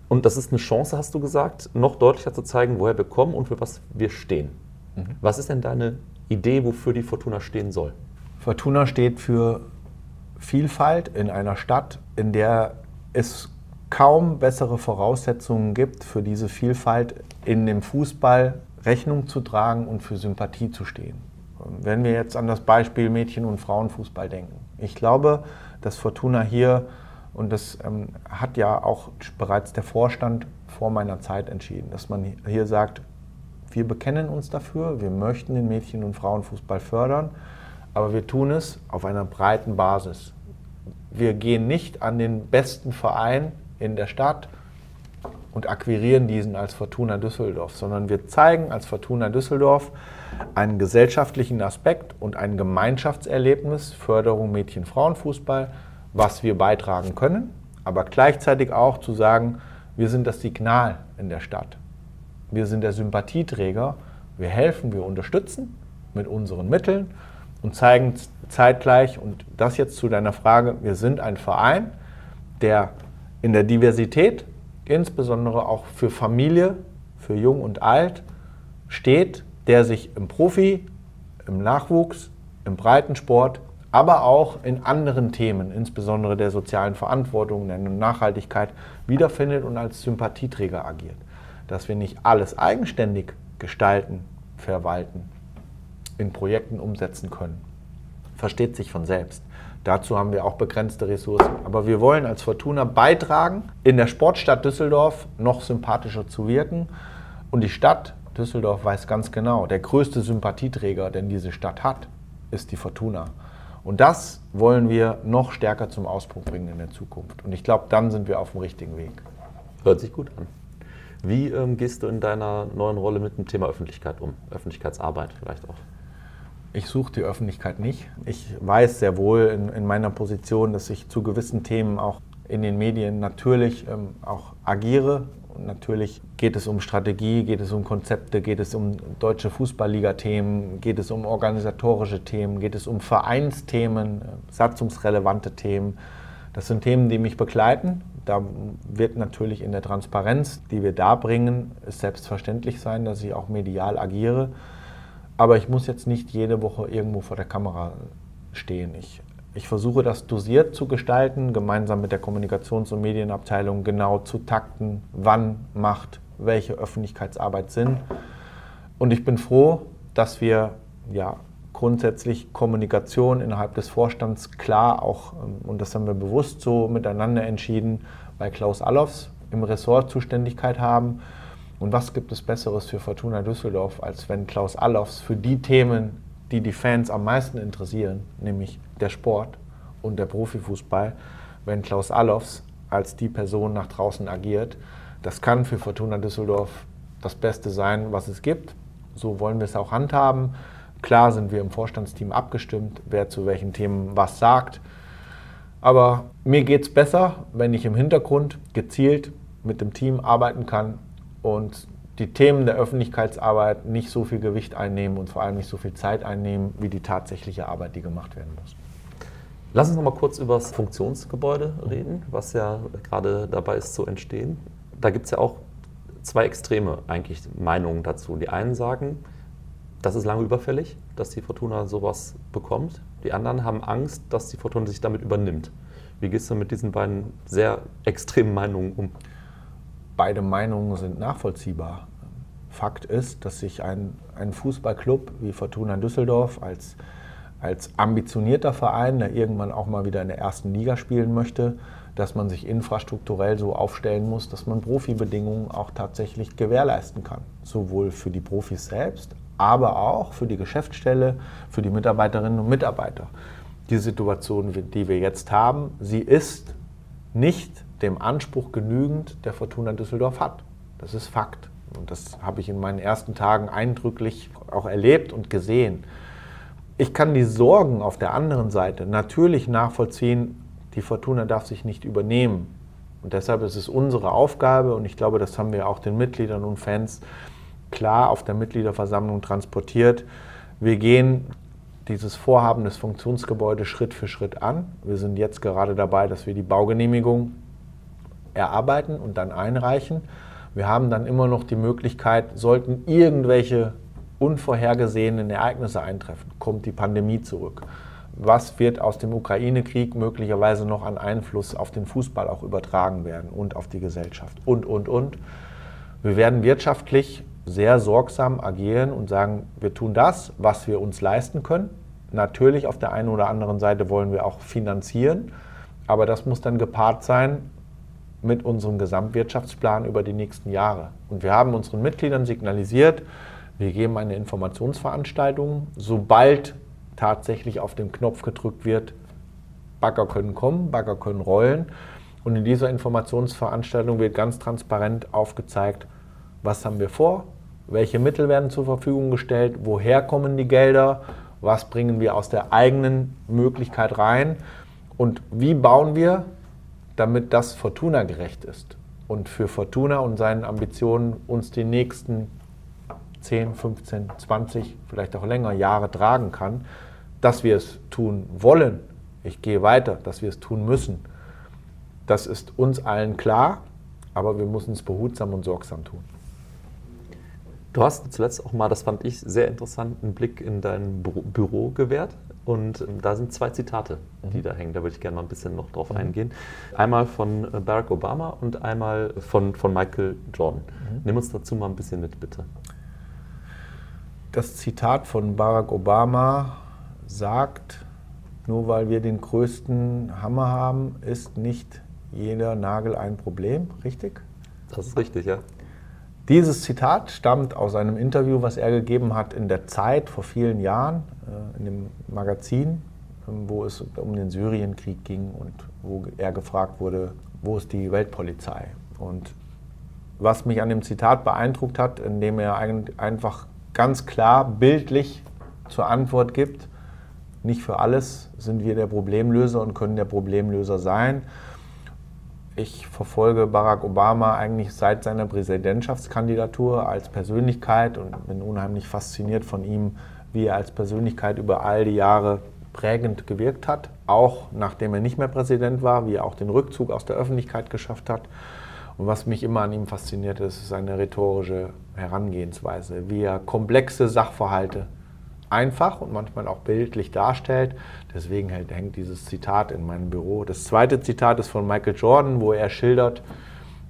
Und das ist eine Chance, hast du gesagt, noch deutlicher zu zeigen, woher wir kommen und für was wir stehen. Mhm. Was ist denn deine Idee, wofür die Fortuna stehen soll? Fortuna steht für Vielfalt in einer Stadt, in der es kaum bessere Voraussetzungen gibt, für diese Vielfalt in dem Fußball Rechnung zu tragen und für Sympathie zu stehen. Wenn wir jetzt an das Beispiel Mädchen- und Frauenfußball denken. Ich glaube, dass Fortuna hier, und das ähm, hat ja auch bereits der Vorstand vor meiner Zeit entschieden, dass man hier sagt, wir bekennen uns dafür, wir möchten den Mädchen- und Frauenfußball fördern, aber wir tun es auf einer breiten Basis. Wir gehen nicht an den besten Verein in der Stadt und akquirieren diesen als Fortuna Düsseldorf, sondern wir zeigen als Fortuna Düsseldorf einen gesellschaftlichen Aspekt und ein Gemeinschaftserlebnis, Förderung Mädchen-Frauen-Fußball, was wir beitragen können, aber gleichzeitig auch zu sagen, wir sind das Signal in der Stadt. Wir sind der Sympathieträger, wir helfen, wir unterstützen mit unseren Mitteln und zeigen zeitgleich, und das jetzt zu deiner Frage, wir sind ein Verein, der in der Diversität, insbesondere auch für Familie, für Jung und Alt, steht, der sich im Profi, im Nachwuchs, im Breitensport, aber auch in anderen Themen, insbesondere der sozialen Verantwortung, der Nachhaltigkeit, wiederfindet und als Sympathieträger agiert. Dass wir nicht alles eigenständig gestalten, verwalten, in Projekten umsetzen können. Versteht sich von selbst. Dazu haben wir auch begrenzte Ressourcen. Aber wir wollen als Fortuna beitragen, in der Sportstadt Düsseldorf noch sympathischer zu wirken. Und die Stadt Düsseldorf weiß ganz genau, der größte Sympathieträger, den diese Stadt hat, ist die Fortuna. Und das wollen wir noch stärker zum Ausdruck bringen in der Zukunft. Und ich glaube, dann sind wir auf dem richtigen Weg. Hört sich gut an. Wie ähm, gehst du in deiner neuen Rolle mit dem Thema Öffentlichkeit um? Öffentlichkeitsarbeit vielleicht auch? Ich suche die Öffentlichkeit nicht. Ich weiß sehr wohl in, in, meiner Position, dass ich zu gewissen Themen auch in den Medien natürlich ähm, auch agiere. Und natürlich geht es um Strategie, geht es um Konzepte, geht es um deutsche Fußballliga-Themen, geht es um organisatorische Themen, geht es um Vereinsthemen, äh, satzungsrelevante Themen. Das sind Themen, die mich begleiten. Da wird natürlich in der Transparenz, die wir da bringen, selbstverständlich sein, dass ich auch medial agiere. Aber ich muss jetzt nicht jede Woche irgendwo vor der Kamera stehen. Ich, ich versuche das dosiert zu gestalten, gemeinsam mit der Kommunikations- und Medienabteilung genau zu takten, wann macht welche Öffentlichkeitsarbeit Sinn. Und ich bin froh, dass wir ja, grundsätzlich Kommunikation innerhalb des Vorstands klar auch, ähm, und das haben wir bewusst so miteinander entschieden, bei Klaus Allofs im Ressort Zuständigkeit haben. Und was gibt es Besseres für Fortuna Düsseldorf, als wenn Klaus Allofs für die Themen, die die Fans am meisten interessieren, nämlich der Sport und der Profifußball, wenn Klaus Allofs als die Person nach draußen agiert. Das kann für Fortuna Düsseldorf das Beste sein, was es gibt. So wollen wir es auch handhaben. Klar sind wir im Vorstandsteam abgestimmt, wer zu welchen Themen was sagt. Aber mir geht es besser, wenn ich im Hintergrund gezielt mit dem Team arbeiten kann und die Themen der Öffentlichkeitsarbeit nicht so viel Gewicht einnehmen und vor allem nicht so viel Zeit einnehmen, wie die tatsächliche Arbeit, die gemacht werden muss. Lass uns noch mal kurz über das Funktionsgebäude reden, was ja gerade dabei ist zu entstehen. Da gibt es ja auch zwei extreme eigentlich Meinungen dazu. Die einen sagen, das ist lange überfällig, dass die Fortuna sowas bekommt. Die anderen haben Angst, dass die Fortuna sich damit übernimmt. Wie gehst du mit diesen beiden sehr extremen Meinungen um? Beide Meinungen sind nachvollziehbar. Fakt ist, dass sich ein, ein Fußballclub wie Fortuna Düsseldorf als, als ambitionierter Verein, der irgendwann auch mal wieder in der ersten Liga spielen möchte, dass man sich infrastrukturell so aufstellen muss, dass man Profibedingungen auch tatsächlich gewährleisten kann. Sowohl für die Profis selbst, aber auch für die Geschäftsstelle, für die Mitarbeiterinnen und Mitarbeiter. Die Situation, die wir jetzt haben, sie ist nicht dem Anspruch genügend, der Fortuna Düsseldorf hat. Das ist Fakt. Und das habe ich in meinen ersten Tagen eindrücklich auch erlebt und gesehen. Ich kann die Sorgen auf der anderen Seite natürlich nachvollziehen, die Fortuna darf sich nicht übernehmen. Und deshalb ist es unsere Aufgabe, und ich glaube, das haben wir auch den Mitgliedern und Fans klar auf der Mitgliederversammlung transportiert. Wir gehen dieses Vorhaben des Funktionsgebäudes Schritt für Schritt an. Wir sind jetzt gerade dabei, dass wir die Baugenehmigung erarbeiten und dann einreichen. Wir haben dann immer noch die Möglichkeit, sollten irgendwelche unvorhergesehenen Ereignisse eintreffen, kommt die Pandemie zurück. Was wird aus dem Ukraine-Krieg möglicherweise noch an Einfluss auf den Fußball auch übertragen werden und auf die Gesellschaft und, und, und. Wir werden wirtschaftlich sehr sorgsam agieren und sagen, wir tun das, was wir uns leisten können. Natürlich auf der einen oder anderen Seite wollen wir auch finanzieren, aber das muss dann gepaart sein mit unserem Gesamtwirtschaftsplan über die nächsten Jahre. Und wir haben unseren Mitgliedern signalisiert, wir geben eine Informationsveranstaltung, sobald tatsächlich auf den Knopf gedrückt wird, Bagger können kommen, Bagger können rollen. Und in dieser Informationsveranstaltung wird ganz transparent aufgezeigt, was haben wir vor, welche Mittel werden zur Verfügung gestellt? Woher kommen die Gelder? Was bringen wir aus der eigenen Möglichkeit rein? Und wie bauen wir, damit das Fortuna gerecht ist? Und für Fortuna und seinen Ambitionen uns die nächsten 10, 15, 20, vielleicht auch länger Jahre tragen kann, dass wir es tun wollen. Ich gehe weiter, dass wir es tun müssen. Das ist uns allen klar, aber wir müssen es behutsam und sorgsam tun. Du hast zuletzt auch mal, das fand ich sehr interessant, einen Blick in dein Büro gewährt. Und ähm, da sind zwei Zitate, die mhm. da hängen. Da würde ich gerne mal ein bisschen noch drauf mhm. eingehen. Einmal von äh, Barack Obama und einmal von, von Michael Jordan. Mhm. Nimm uns dazu mal ein bisschen mit, bitte. Das Zitat von Barack Obama sagt, nur weil wir den größten Hammer haben, ist nicht jeder Nagel ein Problem, richtig? Das ist richtig, ja. Dieses Zitat stammt aus einem Interview, was er gegeben hat in der Zeit vor vielen Jahren, in dem Magazin, ähm, wo es um den Syrienkrieg ging und wo er gefragt wurde, wo ist die Weltpolizei? Und was mich an dem Zitat beeindruckt hat, indem er einfach ganz klar bildlich zur Antwort gibt, nicht für alles sind wir der Problemlöser und können der Problemlöser sein, ich verfolge Barack Obama eigentlich seit seiner Präsidentschaftskandidatur als Persönlichkeit und bin unheimlich fasziniert von ihm, wie er als Persönlichkeit über all die Jahre prägend gewirkt hat, auch nachdem er nicht mehr Präsident war, wie er auch den Rückzug aus der Öffentlichkeit geschafft hat. Und was mich immer an ihm fasziniert, ist seine rhetorische Herangehensweise, wie er komplexe Sachverhalte einfach und manchmal auch bildlich darstellt. Deswegen hängt dieses Zitat in meinem Büro. Das zweite Zitat ist von Michael Jordan, wo er schildert,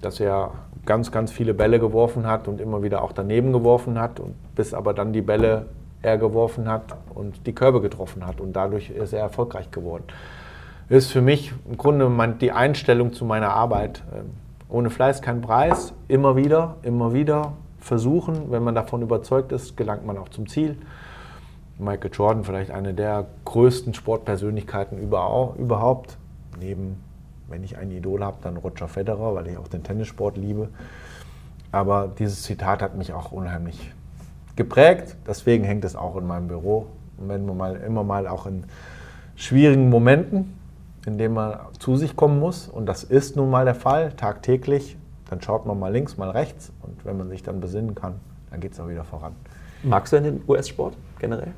dass er ganz, ganz viele Bälle geworfen hat und immer wieder auch daneben geworfen hat, und bis aber dann die Bälle er geworfen hat und die Körbe getroffen hat. Und dadurch ist er erfolgreich geworden. Ist für mich im Grunde die Einstellung zu meiner Arbeit. Ähm, ohne Fleiß kein Preis. Immer wieder, immer wieder versuchen. Wenn man davon überzeugt ist, gelangt man auch zum Ziel. Michael Jordan, vielleicht eine der größten Sportpersönlichkeiten überhaupt. Neben, wenn ich ein Idol habe, dann Roger Federer, weil ich auch den Tennissport liebe. Aber dieses Zitat hat mich auch unheimlich geprägt. Deswegen hängt es auch in meinem Büro. Und wenn man mal, immer mal auch in schwierigen Momenten, in denen man zu sich kommen muss, und das ist nun mal der Fall, tagtäglich, dann schaut man mal links, mal rechts. Und wenn man sich dann besinnen kann, dann geht es auch wieder voran. Magst du denn den US-Sport generell?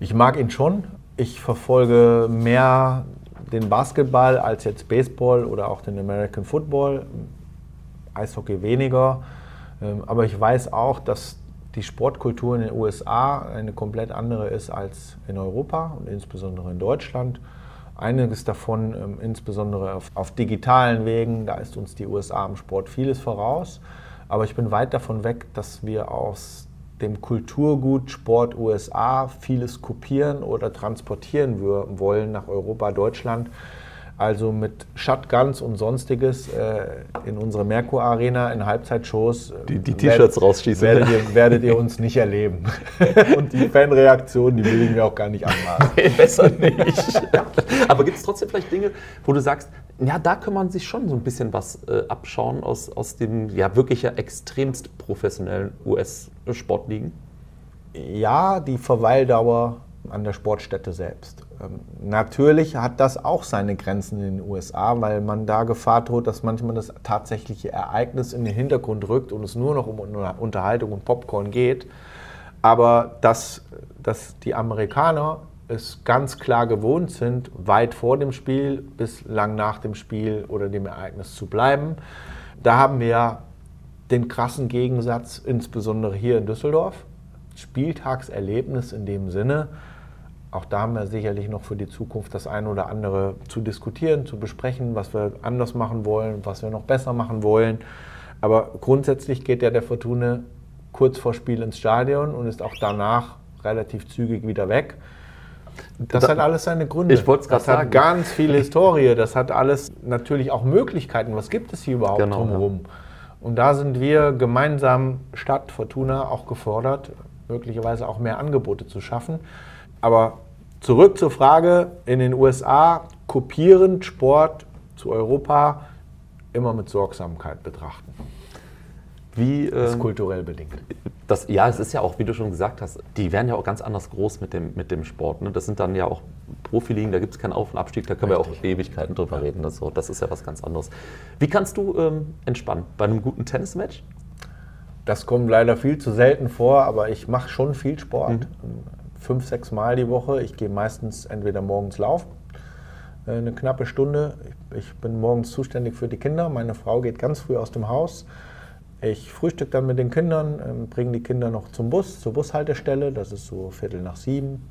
Ich mag ihn schon. Ich verfolge mehr den Basketball als jetzt Baseball oder auch den American Football. Eishockey weniger. Ähm, aber ich weiß auch, dass die Sportkultur in den USA eine komplett andere ist als in Europa und insbesondere in Deutschland. Einiges davon, ähm, insbesondere auf, auf, digitalen Wegen, da ist uns die USA im Sport vieles voraus. Aber ich bin weit davon weg, dass wir aus dem Kulturgut Sport USA vieles kopieren oder transportieren wollen nach Europa, Deutschland. Also mit Shotguns und sonstiges äh, in unsere Merkur Arena in Halbzeitshows. Äh, die, die T-Shirts rausschießen. Werdet ihr, werdet ihr, uns nicht erleben. und die Fanreaktion, die will ich mir auch gar nicht anmaßen. Nee, besser nicht. Aber gibt es trotzdem vielleicht Dinge, wo du sagst, ja, da kann man sich schon so ein bisschen was äh, abschauen aus, aus dem ja wirklich ja extremst professionellen US-Sportligen? Ja, die Verweildauer an der Sportstätte selbst. Ähm, natürlich hat das auch seine Grenzen in den USA, weil man da Gefahr droht, dass manchmal das tatsächliche Ereignis in den Hintergrund rückt und es nur noch um Unterhaltung und Popcorn geht. Aber dass, dass die Amerikaner es ganz klar gewohnt sind, weit vor dem Spiel bis lang nach dem Spiel oder dem Ereignis zu bleiben. Da haben wir den krassen Gegensatz, insbesondere hier in Düsseldorf. Spieltagserlebnis in dem Sinne, auch da haben wir sicherlich noch für die Zukunft das eine oder andere zu diskutieren, zu besprechen, was wir anders machen wollen, was wir noch besser machen wollen. Aber grundsätzlich geht ja der Fortuna kurz vor Spiel ins Stadion und ist auch danach relativ zügig wieder weg. Das da, hat alles seine Gründe. Ich wollte es gerade sagen. Das hat ganz viel Historie. Das hat alles natürlich auch Möglichkeiten. Was gibt es hier überhaupt genau, drumherum? Ja. Und da sind wir gemeinsam Stadt Fortuna auch gefordert, möglicherweise auch mehr Angebote zu schaffen. Aber zurück zur Frage, in den USA kopieren Sport zu Europa immer mit Sorgsamkeit betrachten. Wie, das ist ähm, kulturell bedingt. Das, ja, es ist ja auch, wie du schon gesagt hast, die werden ja auch ganz anders groß mit dem, mit dem Sport. Ne? Das sind dann ja auch Profiligen, da gibt es keinen Auf- und Abstieg, da können Richtig. wir auch Ewigkeiten drüber ja. reden. Das, das ist ja was ganz anderes. Wie kannst du ähm, entspannen? Bei einem guten Tennismatch? Das kommt leider viel zu selten vor, aber ich mache schon viel Sport. Mhm fünf, sechs Mal die Woche. Ich gehe meistens entweder morgens laufen, äh, eine knappe Stunde. Ich bin morgens zuständig für die Kinder. Meine Frau geht ganz früh aus dem Haus. Ich frühstücke dann mit den Kindern, ähm, bringe die Kinder noch zum Bus, zur Bushaltestelle. Das ist so Viertel nach sieben.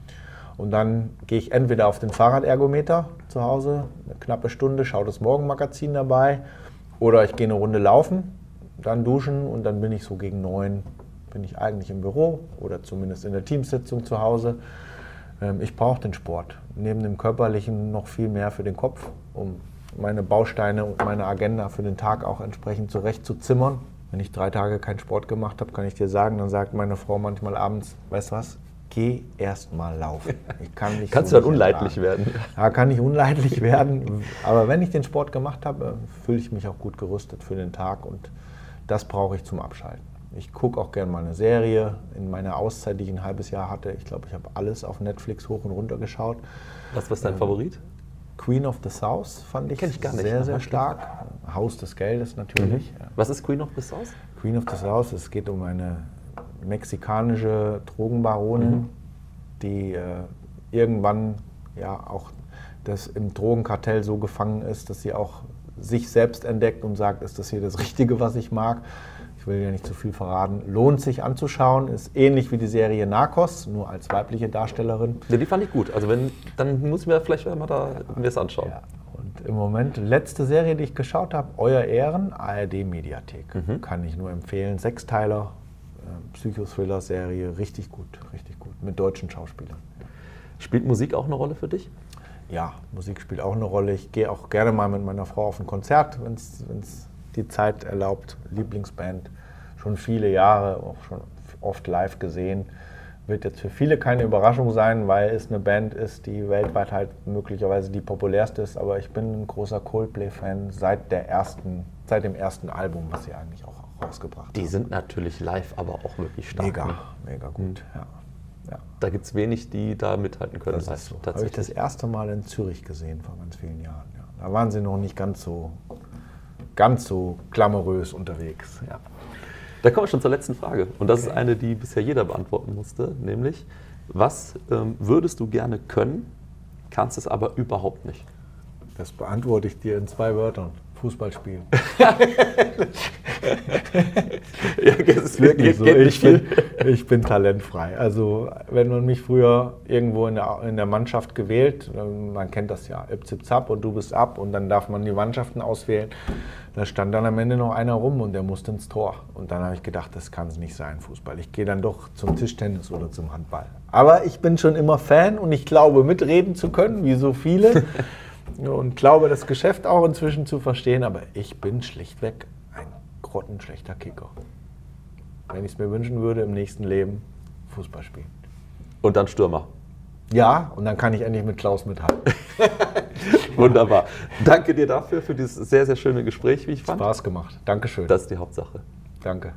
Und dann gehe ich entweder auf den Fahrradergometer zu Hause, eine knappe Stunde, schaue das Morgenmagazin dabei. Oder ich gehe eine Runde laufen, dann duschen und dann bin ich so gegen neun, bin ich eigentlich im Büro oder zumindest in der Teamsitzung zu Hause. Ähm, ich brauche den Sport. Neben dem körperlichen noch viel mehr für den Kopf, um meine Bausteine und meine Agenda für den Tag auch entsprechend zurechtzuzimmern. Wenn ich drei Tage keinen Sport gemacht habe, kann ich dir sagen, dann sagt meine Frau manchmal abends, weißt du was, geh erst mal laufen. Ich kann nicht Kannst so du dann unleidlich ertragen. werden? Ja, kann ich unleidlich werden. Aber wenn ich den Sport gemacht habe, fühle ich mich auch gut gerüstet für den Tag und das brauche ich zum Abschalten. Ich gucke auch gerne mal eine Serie. In meiner Auszeit, die ich ein halbes Jahr hatte, ich glaube, ich habe alles auf Netflix hoch und runter geschaut. Was war dein ähm, Favorit? Queen of the South fand ich, ich sehr, sehr stark. Haus des Geldes natürlich. Mhm. Was ist Queen of the South? Queen of the South, es geht um eine mexikanische Drogenbaronin, mhm. die äh, irgendwann ja auch das im Drogenkartell so gefangen ist, dass sie auch sich selbst entdeckt und sagt, ist das hier das Richtige, was ich mag will ja nicht zu viel verraten, lohnt sich anzuschauen. Ist ähnlich wie die Serie Narcos, nur als weibliche Darstellerin. Ja, die fand ich gut. Also wenn, dann muss ich mir vielleicht mal da mir das anschauen. Ja. Und im Moment, letzte Serie, die ich geschaut habe, Euer Ehren, ARD Mediathek. Mhm. Kann ich nur empfehlen. Sechsteiler, äh, Psychothriller-Serie, richtig gut, richtig gut, mit deutschen Schauspielern. Spielt Musik auch eine Rolle für dich? Ja, Musik spielt auch eine Rolle. Ich gehe auch gerne mal mit meiner Frau auf ein Konzert, wenn es die Zeit erlaubt. Lieblingsband, schon viele Jahre, auch schon oft live gesehen. Wird jetzt für viele keine Überraschung sein, weil es eine Band ist, die weltweit halt möglicherweise die populärste ist. Aber ich bin ein großer Coldplay-Fan seit, seit dem ersten Album, was sie eigentlich auch rausgebracht die haben. Die sind natürlich live, aber auch wirklich stark. Mega, ne? mega gut, mhm. ja. Ja. Da gibt es wenig, die da mithalten können. Das ist so. Habe ich das erste Mal in Zürich gesehen vor ganz vielen Jahren. Ja. Da waren sie noch nicht ganz so, ganz so glamourös unterwegs. Ja. Da kommen wir schon zur letzten Frage. Und das okay. ist eine, die bisher jeder beantworten musste, nämlich, was ähm, würdest du gerne können, kannst es aber überhaupt nicht? Das beantworte ich dir in zwei Wörtern. Fußball spielen. ja, das ist wirklich so. Ich bin, ich bin, talentfrei. Also wenn man mich früher irgendwo in der, in der Mannschaft gewählt, ähm, man kennt das ja, zip zap und du bist ab und dann darf man die Mannschaften auswählen. Da stand dann am Ende noch einer rum und der musste ins Tor. Und dann habe ich gedacht, das kann es nicht sein, Fußball. Ich gehe dann doch zum Tischtennis oder zum Handball. Aber ich bin schon immer Fan und ich glaube, mitreden zu können, wie so viele. und glaube, das Geschäft auch inzwischen zu verstehen, aber ich bin schlichtweg ein grottenschlechter Kicker. Wenn ich es mir wünschen würde, im nächsten Leben Fußball spielen. Und dann Stürmer. Ja, und dann kann ich endlich mit Klaus mithalten. Wunderbar. Danke dir dafür, für dieses sehr, sehr schöne Gespräch, wie ich fand. Spaß gemacht. Dankeschön. Das ist die Hauptsache. Danke.